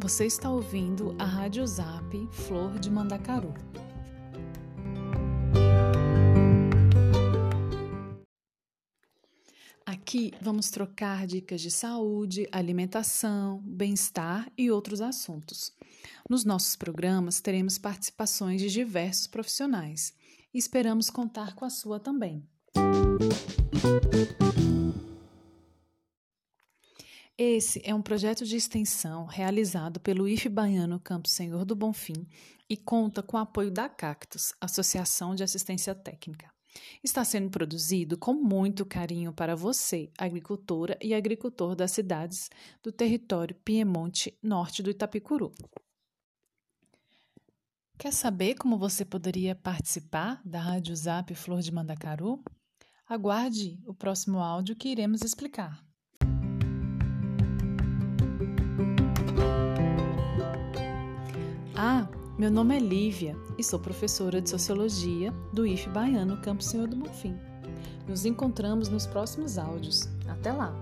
Você está ouvindo a Rádio Zap Flor de Mandacaru. Aqui vamos trocar dicas de saúde, alimentação, bem-estar e outros assuntos. Nos nossos programas teremos participações de diversos profissionais e esperamos contar com a sua também. Esse é um projeto de extensão realizado pelo IF Baiano Campo Senhor do Bonfim e conta com o apoio da Cactus, Associação de Assistência Técnica. Está sendo produzido com muito carinho para você, agricultora e agricultor das cidades do território Piemonte Norte do Itapicuru. Quer saber como você poderia participar da Rádio Zap Flor de Mandacaru? Aguarde o próximo áudio que iremos explicar. Meu nome é Lívia e sou professora de Sociologia do IF Baiano Campo Senhor do Bonfim. Nos encontramos nos próximos áudios. Até lá!